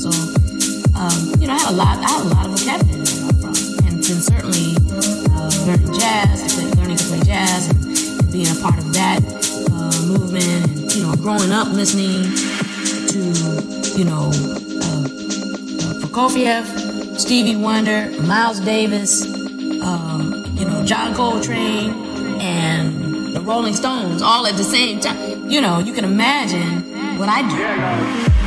So, um, you know, I had a lot, I had a lot of vocabulary from, and then certainly uh, learning jazz, learning to play jazz, and, and being a part of that uh, movement, and you know, growing up listening to, you know, uh, uh Prokofiev, Stevie Wonder, Miles Davis, um, you know, John Coltrane, and the Rolling Stones all at the same time. You know, you can imagine what I do.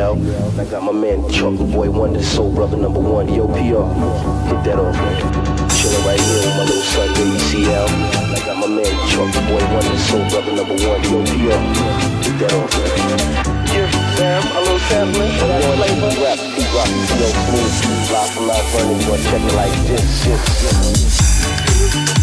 I got my man Chocolate Boy Wonder, Soul Brother number one, the PR. Hit that off, man. Chillin' right here with my little son, baby CL. I got my man Chocolate Boy Wonder, Soul Brother number one, the PR. Hit that off, man. Yeah, Sam, a little sampling for that flavor. Rap, keep rockin', yo, smooth, live from Mount Vernon, you check it like this, this, this.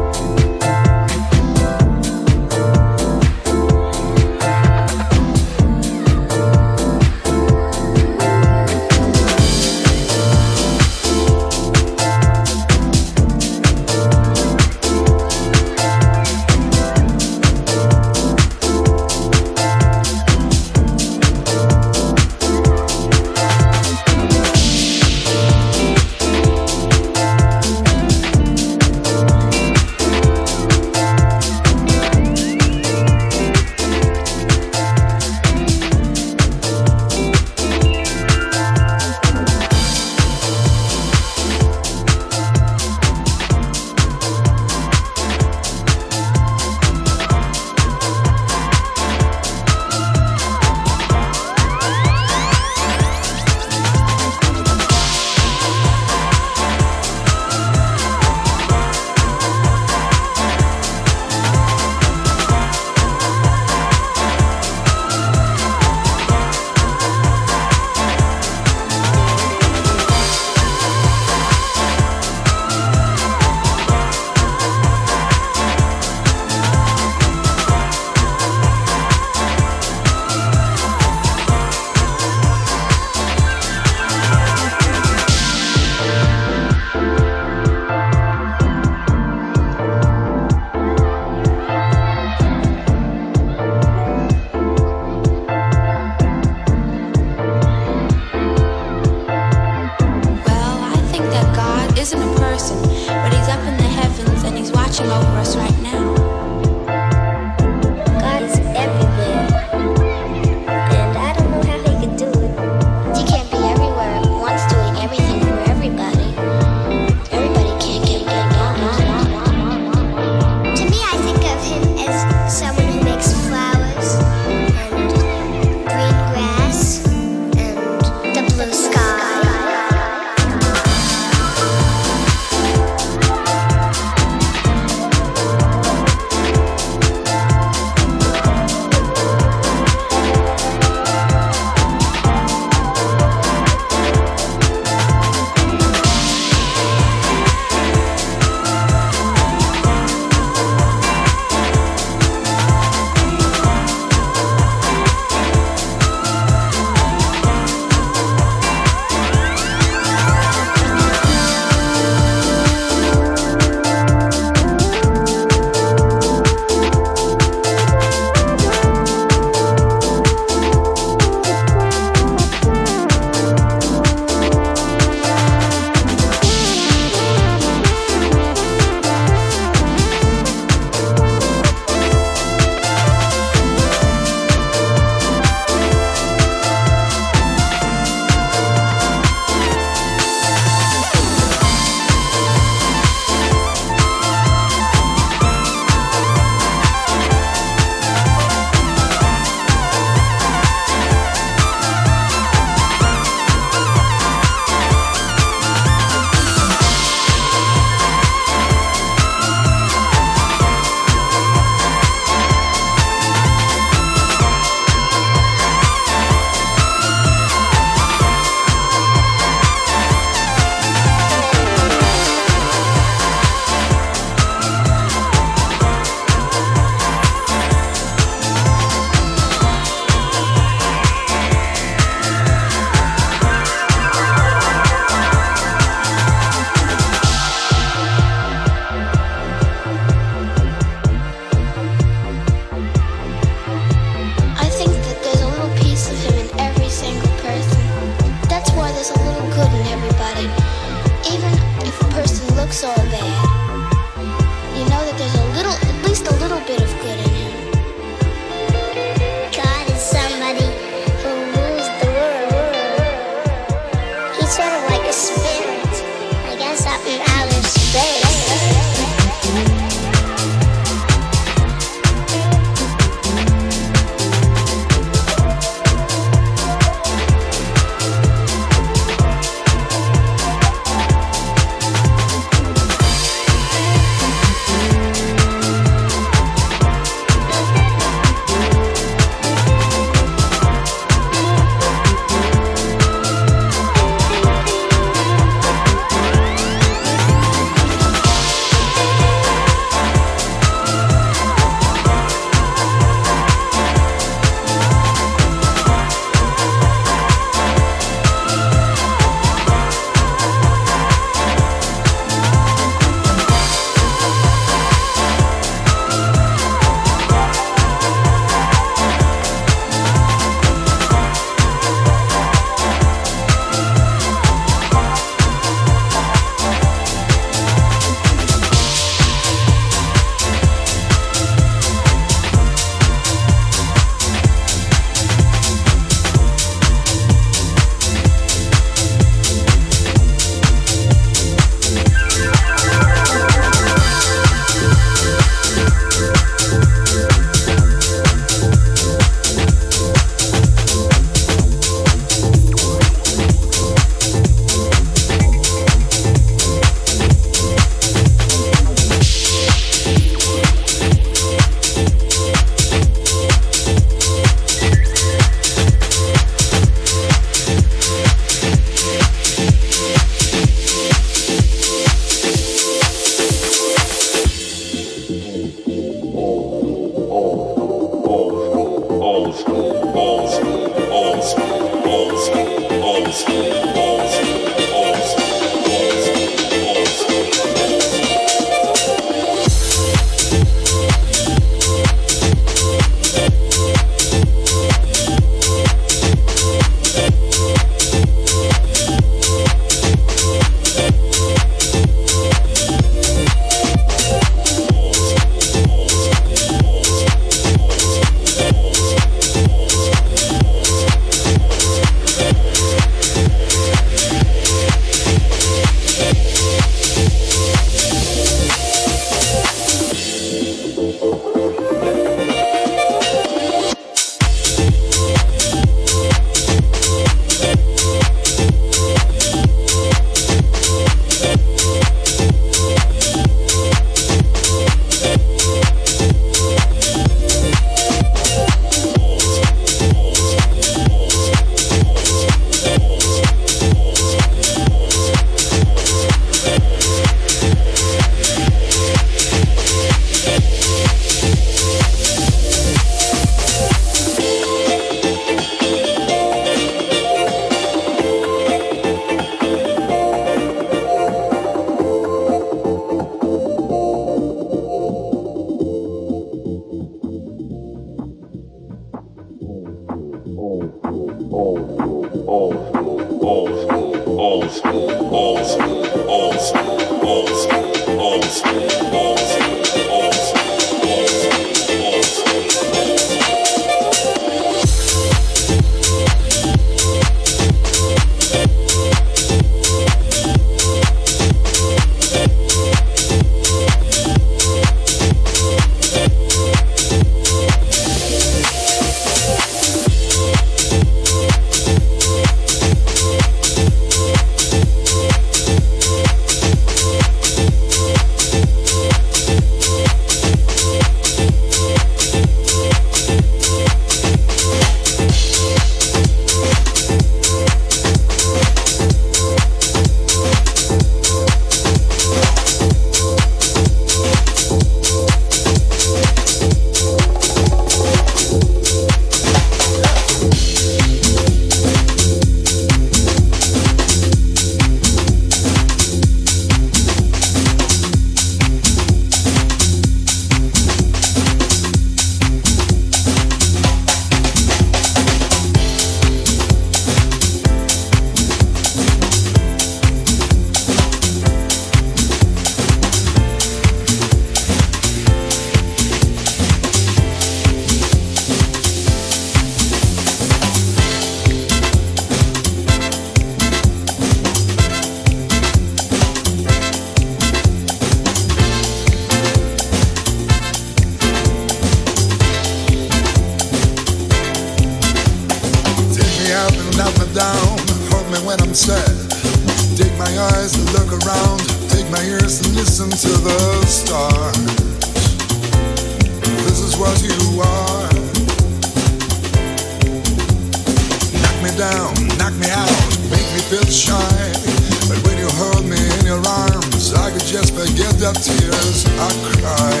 I'm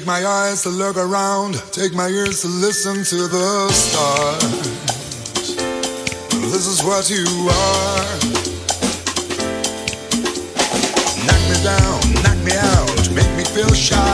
Take my eyes to look around, take my ears to listen to the stars. This is what you are. Knock me down, knock me out, make me feel shy.